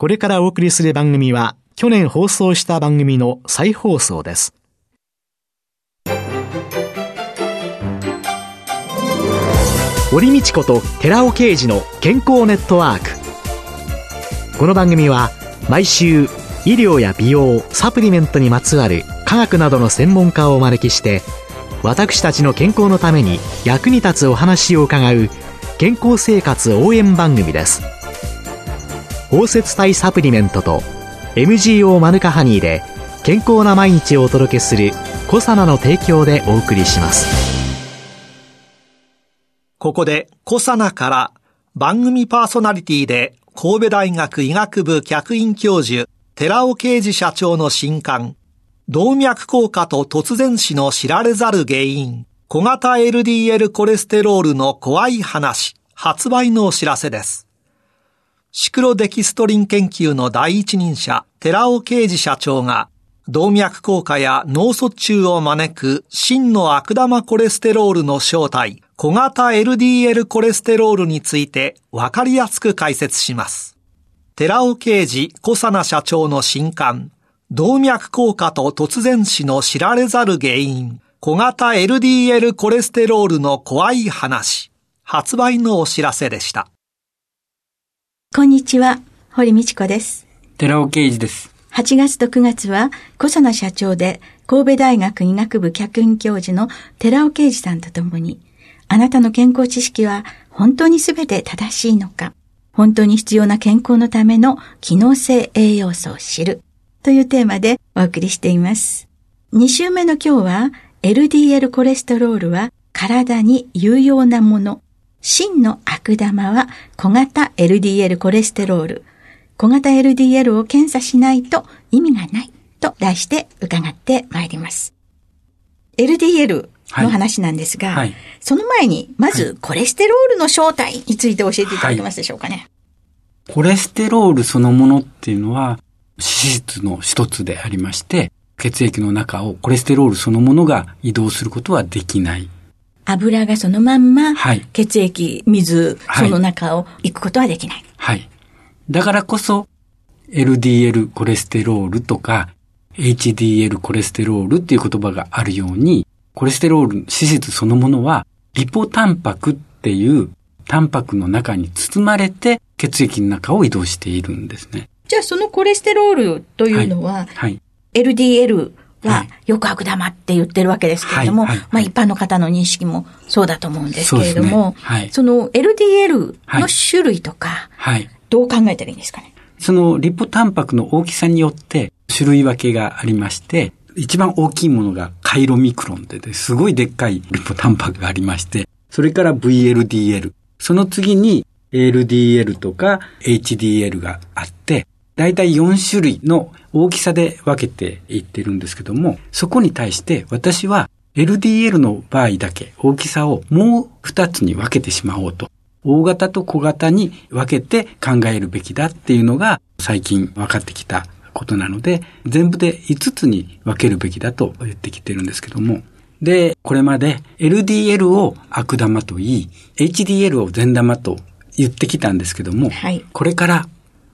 これからお送りする番組は、去年放送した番組の再放送です。堀道子と寺尾啓二の健康ネットワーク。この番組は、毎週、医療や美容、サプリメントにまつわる科学などの専門家をお招きして、私たちの健康のために役に立つお話を伺う健康生活応援番組です包摂体サプリメントと MGO マヌカハニーで健康な毎日をお届けするコサナの提供でお送りしますここでコサナから番組パーソナリティで神戸大学医学部客員教授寺尾啓治社長の新刊動脈硬化と突然死の知られざる原因、小型 LDL コレステロールの怖い話、発売のお知らせです。シクロデキストリン研究の第一人者、寺尾啓治社長が、動脈硬化や脳卒中を招く真の悪玉コレステロールの正体、小型 LDL コレステロールについてわかりやすく解説します。寺尾啓治小佐奈社長の新刊、動脈硬化と突然死の知られざる原因、小型 LDL コレステロールの怖い話、発売のお知らせでした。こんにちは、堀道子です。寺尾啓二です。8月と9月は、小佐奈社長で、神戸大学医学部客員教授の寺尾啓二さんと共に、あなたの健康知識は本当にすべて正しいのか、本当に必要な健康のための機能性栄養素を知る。というテーマでお送りしています。2週目の今日は LDL コレステロールは体に有用なもの。真の悪玉は小型 LDL コレステロール。小型 LDL を検査しないと意味がないと題して伺ってまいります。LDL の話なんですが、はいはい、その前にまずコレステロールの正体について教えていただけますでしょうかね。はい、コレステロールそのものっていうのは脂質の一つでありまして、血液の中をコレステロールそのものが移動することはできない。油がそのまんま、血液、水、その中を行くことはできない。はい。だからこそ、LDL コレステロールとか、HDL コレステロールっていう言葉があるように、コレステロール、脂質そのものは、リポタンパクっていうタンパクの中に包まれて血液の中を移動しているんですね。じゃあそのコレステロールというのは、はいはい、LDL はよく悪玉って言ってるわけですけれども、はいはい、まあ一般の方の認識もそうだと思うんですけれども、そ、ね,、その LDL の種類とか、どう考えたらいいんですかね？そのリポタンパクの大きさによって種類分けがありまして、一番大きいものがカイロミクロンで、すごいでっかいリポタンパクがありまして、それから VLDL、その次に LDL とか HDL があって、だいたい4種類の大きさで分けていってるんですけども、そこに対して私は LDL の場合だけ大きさをもう2つに分けてしまおうと。大型と小型に分けて考えるべきだっていうのが最近分かってきたことなので、全部で5つに分けるべきだと言ってきてるんですけども、で、これまで LDL を悪玉と言い、HDL を善玉と言ってきたんですけども、はい、これから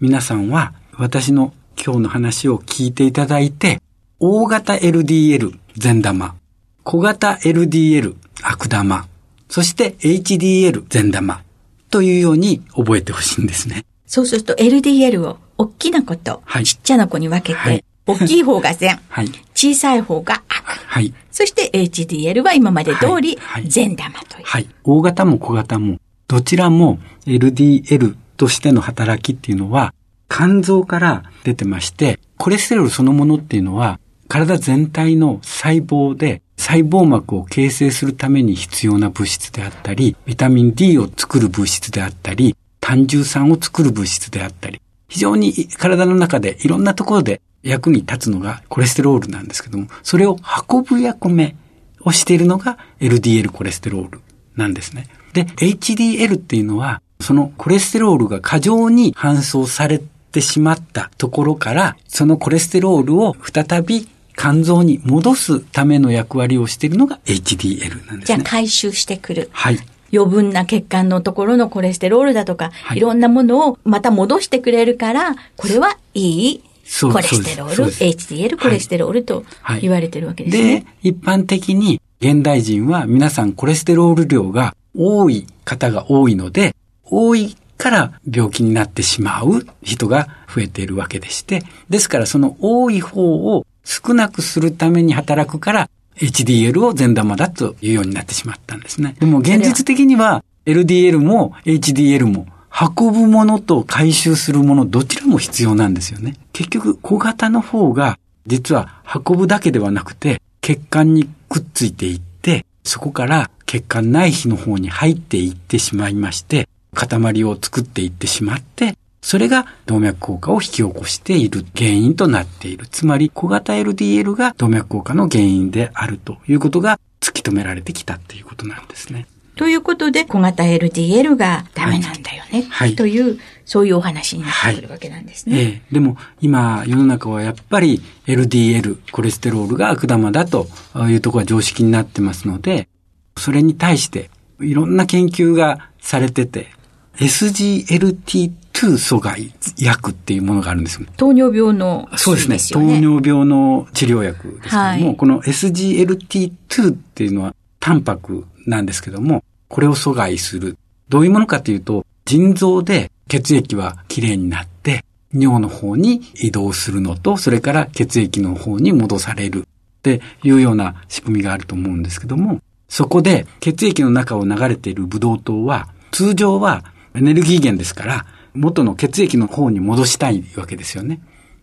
皆さんは私の今日の話を聞いていただいて、大型 LDL 善玉、小型 LDL 悪玉、そして HDL 善玉。というように覚えてほしいんですね。そうすると LDL を大きな子とちっちゃな子に分けて、はい、大きい方が善、はい、小さい方が悪、はい、そして HDL は今まで通り善玉という、はい。大型も小型もどちらも LDL としての働きっていうのは肝臓から出てまして、コレステロールそのものっていうのは、体全体の細胞で細胞膜を形成するために必要な物質であったり、ビタミン D を作る物質であったり、胆汁酸を作る物質であったり、非常に体の中でいろんなところで役に立つのがコレステロールなんですけども、それを運ぶ役目をしているのが LDL コレステロールなんですね。で、HDL っていうのは、そのコレステロールが過剰に搬送されってしまったところから、そのコレステロールを再び肝臓に戻すための役割をしているのが HDL なんですね。じゃあ回収してくる。はい。余分な血管のところのコレステロールだとか、はいいろんなものをまた戻してくれるから、これはいいコレステロール、HDL コレステロールとはい言われてるわけですね。で、一般的に現代人は皆さんコレステロール量が多い方が多いので、多いから病気になってしまう人が増えているわけでして、ですからその多い方を少なくするために働くから HDL を善玉だというようになってしまったんですね。でも現実的には LDL も HDL も運ぶものと回収するものどちらも必要なんですよね。結局小型の方が実は運ぶだけではなくて血管にくっついていってそこから血管内皮の方に入っていってしまいまして塊を作っていってしまってそれが動脈硬化を引き起こしている原因となっている。つまり小型 LDL が動脈硬化の原因であるということが突き止められてきたということなんですね。ということで、小型 LDL がダメなんだよね。はいという、そういうお話になってくるわけなんですね。ええ、でも今世の中はやっぱり LDL、コレステロールが悪玉だというところが常識になってますので、それに対していろんな研究がされてて、SGLT2 阻害薬っていうものがあるんですよ。糖尿病のそうですね。糖。尿病の治療薬ですけども、はいこの SGLT2 っていうのはタンパクなんですけども、これを阻害する。どういうものかというと、腎臓で血液はきれいになって、尿の方に移動するのと、それから血液の方に戻されるっていうような仕組みがあると思うんですけども、そこで血液の中を流れているブドウ糖は、通常はエネルギー源ですから、元の血液の方に戻したいわけですよね。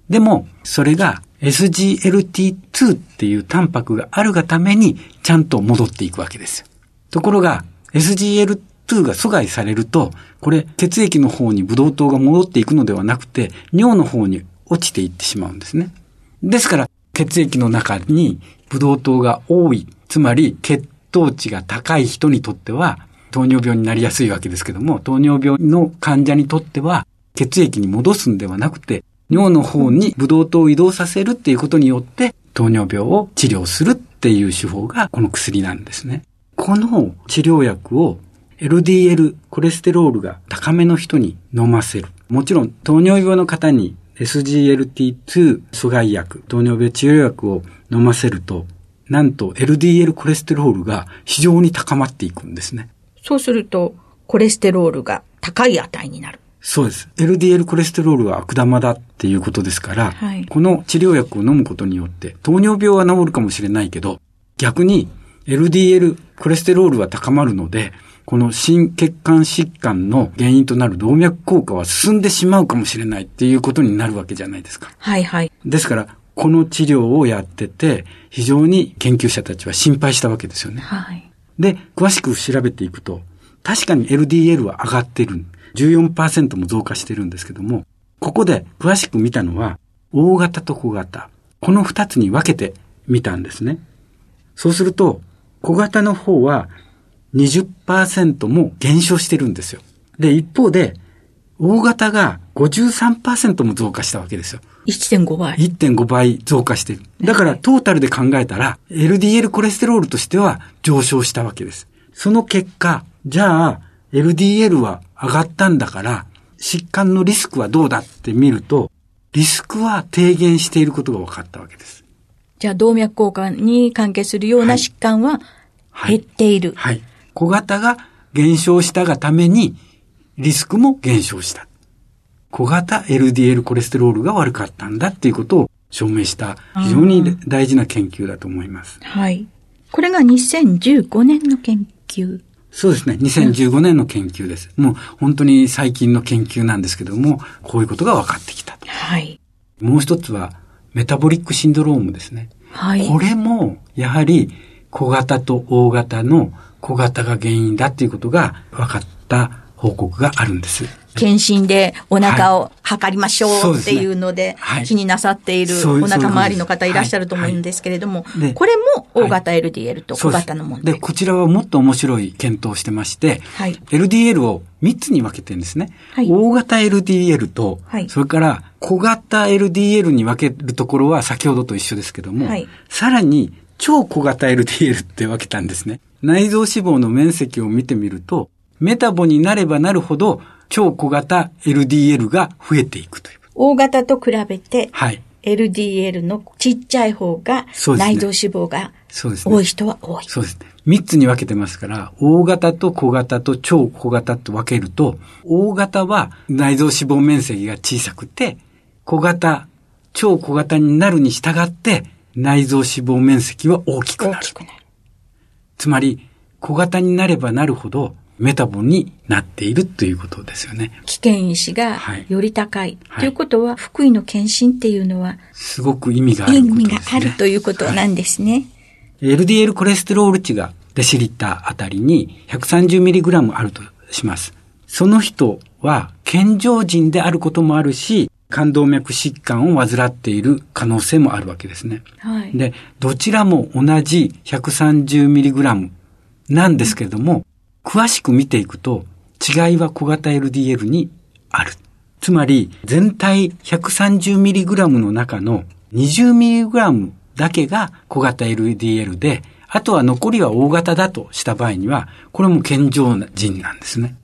でも、それが SGLT2 っていうタンパクがあるがために、ちゃんと戻っていくわけですよ。ところが、SGLT2 が阻害されると、これ、血液の方にブドウ糖が戻っていくのではなくて、尿の方に落ちていってしまうんですね。ですから、血液の中にブドウ糖が多い、つまり血糖値が高い人にとっては、糖尿病になりやすいわけですけども、糖尿病の患者にとっては、血液に戻すんではなくて、尿の方にブドウ糖を移動させるっていうことによって、糖尿病を治療するっていう手法がこの薬なんですね。この治療薬を LDL コレステロールが高めの人に飲ませる。もちろん糖尿病の方に SGLT2 阻害薬、糖尿病治療薬を飲ませると、なんと LDL コレステロールが非常に高まっていくんですね。そうすると、コレステロールが高い値になる。そうです。LDL コレステロールは悪玉だっていうことですから、はいこの治療薬を飲むことによって、糖尿病は治るかもしれないけど、逆に LDL コレステロールは高まるので、この心血管疾患の原因となる動脈硬化は進んでしまうかもしれないっていうことになるわけじゃないですか。はいはい。ですから、この治療をやってて、非常に研究者たちは心配したわけですよね。はい。で、詳しく調べていくと、確かに LDL は上がってる。14%も増加してるんですけども、ここで詳しく見たのは、大型と小型。この二つに分けてみたんですね。そうすると、小型の方は20%も減少してるんですよ。で、一方で、大型が53%も増加したわけですよ。1.5倍。1.5倍増加してる。だからトータルで考えたら、LDL コレステロールとしては上昇したわけです。その結果、じゃあ、LDL は上がったんだから、疾患のリスクはどうだって見ると、リスクは低減していることが分かったわけです。じゃあ動脈硬化に関係するようなはい疾患ははい減っている。はい。小型が減少したがために、リスクも減少した。小型 LDL コレステロールが悪かったんだっていうことを証明した非常に大事な研究だと思います。はい。これが2015年の研究。そうですね。2015年の研究です。もう本当に最近の研究なんですけども、こういうことが分かってきたと。はい。もう一つは、メタボリックシンドロームですね。はい。これも、やはり、小型と大型の小型が原因だっていうことが分かった報告があるんです。検診でお腹を測りましょそうっていうのではい。気になさっているお腹周りの方いらっしゃると思うんですけれどもこれも大型 LDL と小型の問題。で、こちらはもっと面白い検討をしてまして、はい。LDL を3つに分けてるんですね。はい。大型 LDL と、はい。それから小型 LDL に分けるところは先ほどと一緒ですけども、はい。さらに超小型 LDL って分けたんですね。内臓脂肪の面積を見てみると、メタボになればなるほど超小型 LDL が増えていくという。大型と比べて、はい。LDL のちっちゃい方が、内臓脂肪が。多い人は多い。そうですね。三つに分けてますから、大型と小型と超小型と分けると、大型は内臓脂肪面積が小さくて、小型、超小型になるに従って、内臓脂肪面積は大きくなる。大きくなる。つまり、小型になればなるほど、メタボになっているということですよね。危険意志がはいより高い。はいということは、福井の検診っていうのは、すごく意味があ意ること味。があるということなんですね。LDL コレステロール値がデシリッターあたりに 130mg あるとします。その人は健常人であることもあるし、冠動脈疾患を患っている可能性もあるわけですね。はい。で、どちらも同じ 130mg なんですけれども、詳しく見ていくと違いは小型 LDL にある。つまり、全体 130mg の中の 20mg だけが小型 LDL で、あとは残りは大型だとした場合には、これも健常人なんですね。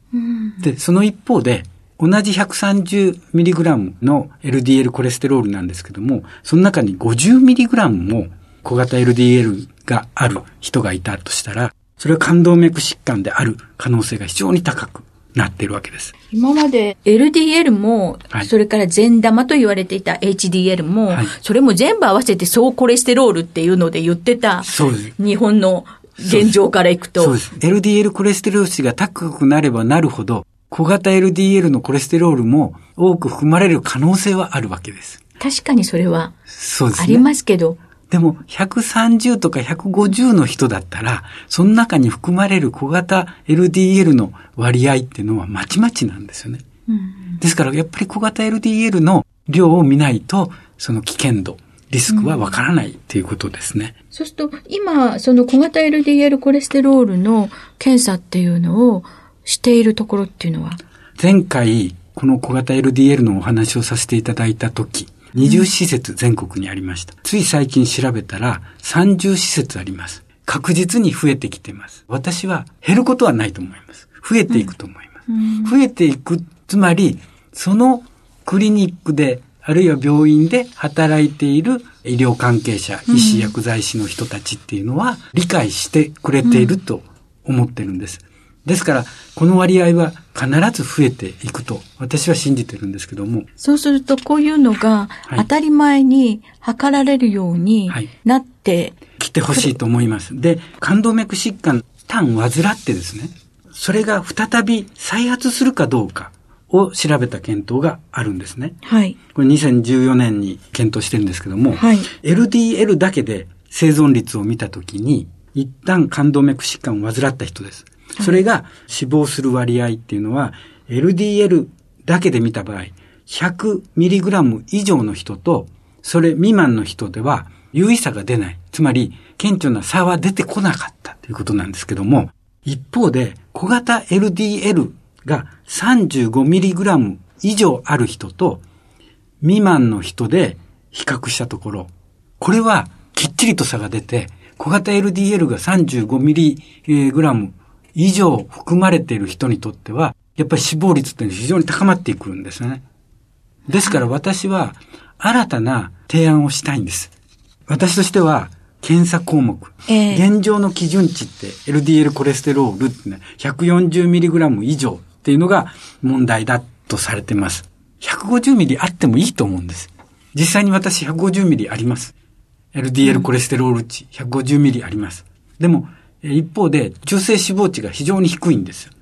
で、その一方で、同じ 130mg の LDL コレステロールなんですけども、その中に 50mg も小型 LDL がある人がいたとしたら、それは冠動脈疾患である可能性が非常に高くなっているわけです。今まで LDL も、はいそれから善玉と言われていた HDL も、はいそれも全部合わせて総コレステロールっていうので言ってた、そうです。日本の現状からいくとそうで、す。LDL コレステロール値が高くなればなるほど、小型 LDL のコレステロールも多く含まれる可能性はあるわけです。確かにそれはそうですね。ありますけど、でも、130とか150の人だったら、その中に含まれる小型 LDL の割合っていうのはまちまちなんですよね。ですから、やっぱり小型 LDL の量を見ないと、その危険度、リスクはわからないっていうことですね。そうすると、今、その小型 LDL コレステロールの検査っていうのをしているところっていうのは、前回、この小型 LDL のお話をさせていただいたとき、20施設全国にありました。つい最近調べたら30施設あります。確実に増えてきてます。私は減ることはないと思います。増えていくと思います。増えていく、つまり、そのクリニックで、あるいは病院で働いている医療関係者、医師、薬剤師の人たちっていうのは理解してくれていると思ってるんです。ですから、この割合は必ず増えていくと私は信じてるんですけども、そうするとこういうのがはい当たり前に測られるようにはいなって、来てほしいと思います。で、冠動脈疾患、単患ってですね、それが再び再発するかどうかを調べた検討があるんですね。はい。これ2014年に検討してるんですけども、はい LDL だけで生存率を見たときに、一旦冠動脈疾患を患った人です。それが死亡する割合っていうのは、LDL だけで見た場合、100mg 以上の人と、それ未満の人では、有意差が出ない。つまり、顕著な差は出てこなかったということなんですけども、一方で、小型 LDL が 35mg 以上ある人と、未満の人で比較したところ、これはきっちりと差が出て、小型 LDL が 35mg 以上含まれている人にとっては、やっぱり死亡率って非常に高まっていくんですね。ですから私は新たな提案をしたいんです。私としては、検査項目。ええ現状の基準値って LDL コレステロールってね、140mg 以上っていうのが問題だとされてます。150ミリあってもいいと思うんです。実際に私150ミリあります。LDL コレステロール値150ミリあります。でも、えー一方で中性脂肪値が非常に低いんですよ。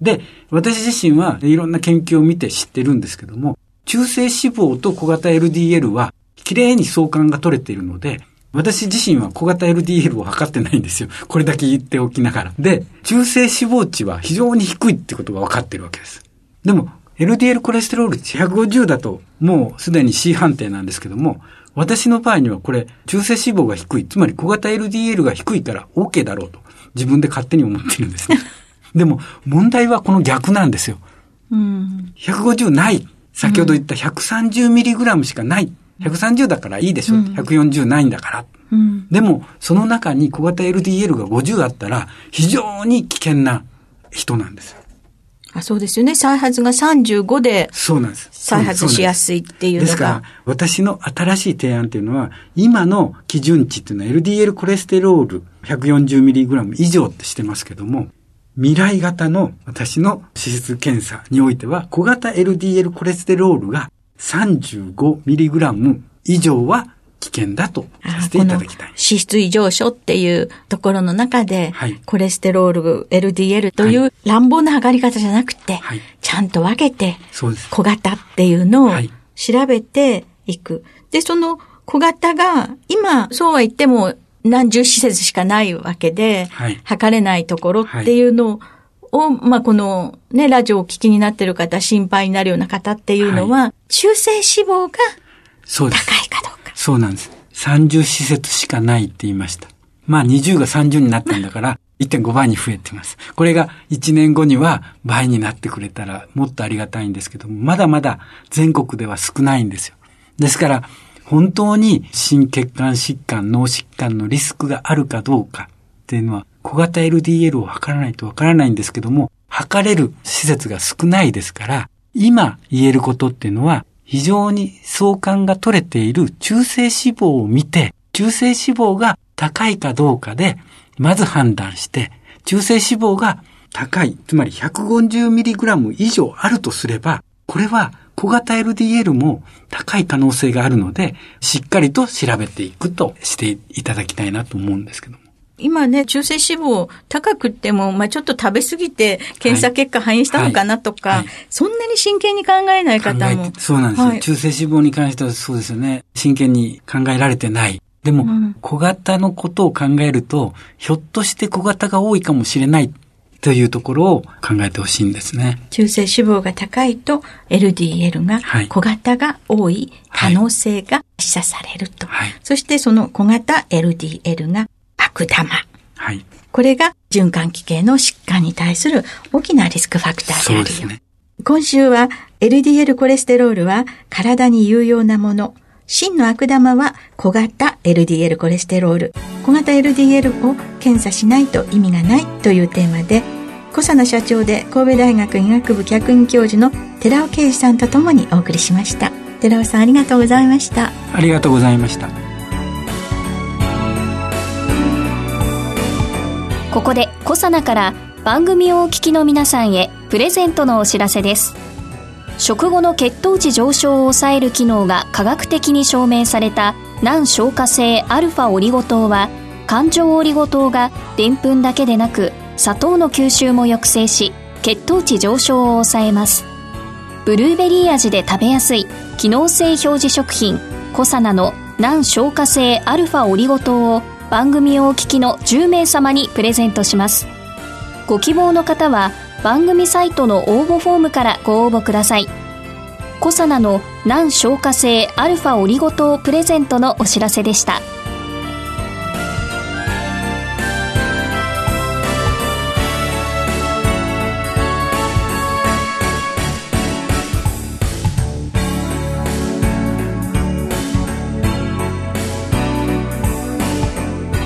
で、私自身はいろんな研究を見て知ってるんですけども、中性脂肪と小型 LDL は綺麗に相関が取れているので、私自身は小型 LDL を測ってないんですよ。これだけ言っておきながら。で、中性脂肪値は非常に低いってことが分かってるわけです。でも、LDL コレステロール値150だと、もうすでに C 判定なんですけども、私の場合にはこれ、中性脂肪が低い、つまり小型 LDL が低いから OK だろうと、自分で勝手に思ってるんですね。でも、問題はこの逆なんですよ。うん。150ない。先ほど言った 130mg しかない。130だからいいでしょ。140ないんだから。うん、でも、その中に小型 LDL が50あったら、非常に危険な人なんです。あそうですよね。再発が35で。そうなんです。再発しやすいっていうのが。ですから、私の新しい提案っていうのは、今の基準値っていうのは LDL コレステロール 140mg 以上ってしてますけども、未来型の私の脂質検査においては、小型 LDL コレステロールが 35mg 以上は危険だとさせていただきたい。脂質異常症っていうところの中で、はい、コレステロール、LDL という乱暴な測り方じゃなくて、はい、ちゃんと分けて、小型っていうのを調べていく。で、その小型が、今、そうは言っても何十施設しかないわけで、はい、測れないところっていうのを、まあ、このね、ラジオを聞きになってる方、心配になるような方っていうのは、中性脂肪が高いかどうか。そうなんです。30施設しかないって言いました。まあ20が30になったんだから、1.5倍に増えてます。これが1年後には倍になってくれたらもっとありがたいんですけども、まだまだ全国では少ないんですよ。ですから、本当に心血管疾患、脳疾患のリスクがあるかどうかっていうのは、小型 LDL を測らないとわからないんですけども、測れる施設が少ないですから、今言えることっていうのは、非常に相関が取れている中性脂肪を見て、中性脂肪が高いかどうかで、まず判断して、中性脂肪が高い、つまり 150mg 以上あるとすれば、これは小型 LDL も高い可能性があるので、しっかりと調べていくとしていただきたいなと思うんですけども。今ね、中性脂肪高くっても、まあちょっと食べ過ぎて検査結果反映したのかなとか、はいはいはい、そんなに真剣に考えない方も。そうなんですよ、中性脂肪に関してはそうですよね。真剣に考えられてない。でも、うん、小型のことを考えると、ひょっとして小型が多いかもしれないというところを考えてほしいんですね。中性脂肪が高いと LDL が小型が多い可能性が示唆されると。はい、そしてその小型 LDL が悪玉。はい、これが循環器系の疾患に対する大きなリスクファクターであるよ。そうですね。今週は LDL コレステロールは体に有用なもの。真の悪玉は小型 LDL コレステロール。小型 LDL を検査しないと意味がないというテーマで、小佐野社長で神戸大学医学部客員教授の寺尾啓二さんとともにお送りしました。寺尾さんありがとうございました。ありがとうございました。ここで小佐奈から番組をお聞きの皆さんへプレゼントのお知らせです。食後の血糖値上昇を抑える機能が科学的に証明された難消化性アルファオリゴ糖は環状オリゴ糖がでんぷんだけでなく砂糖の吸収も抑制し血糖値上昇を抑えますブルーベリー味で食べやすい機能性表示食品コサナの難消化性アルファオリゴ糖を番組をお聞きの10名様にプレゼントします。ご希望の方は番組サイトの応募フォームからご応募ください。コサナの難消化性アルファオリゴ糖プレゼントのお知らせでした。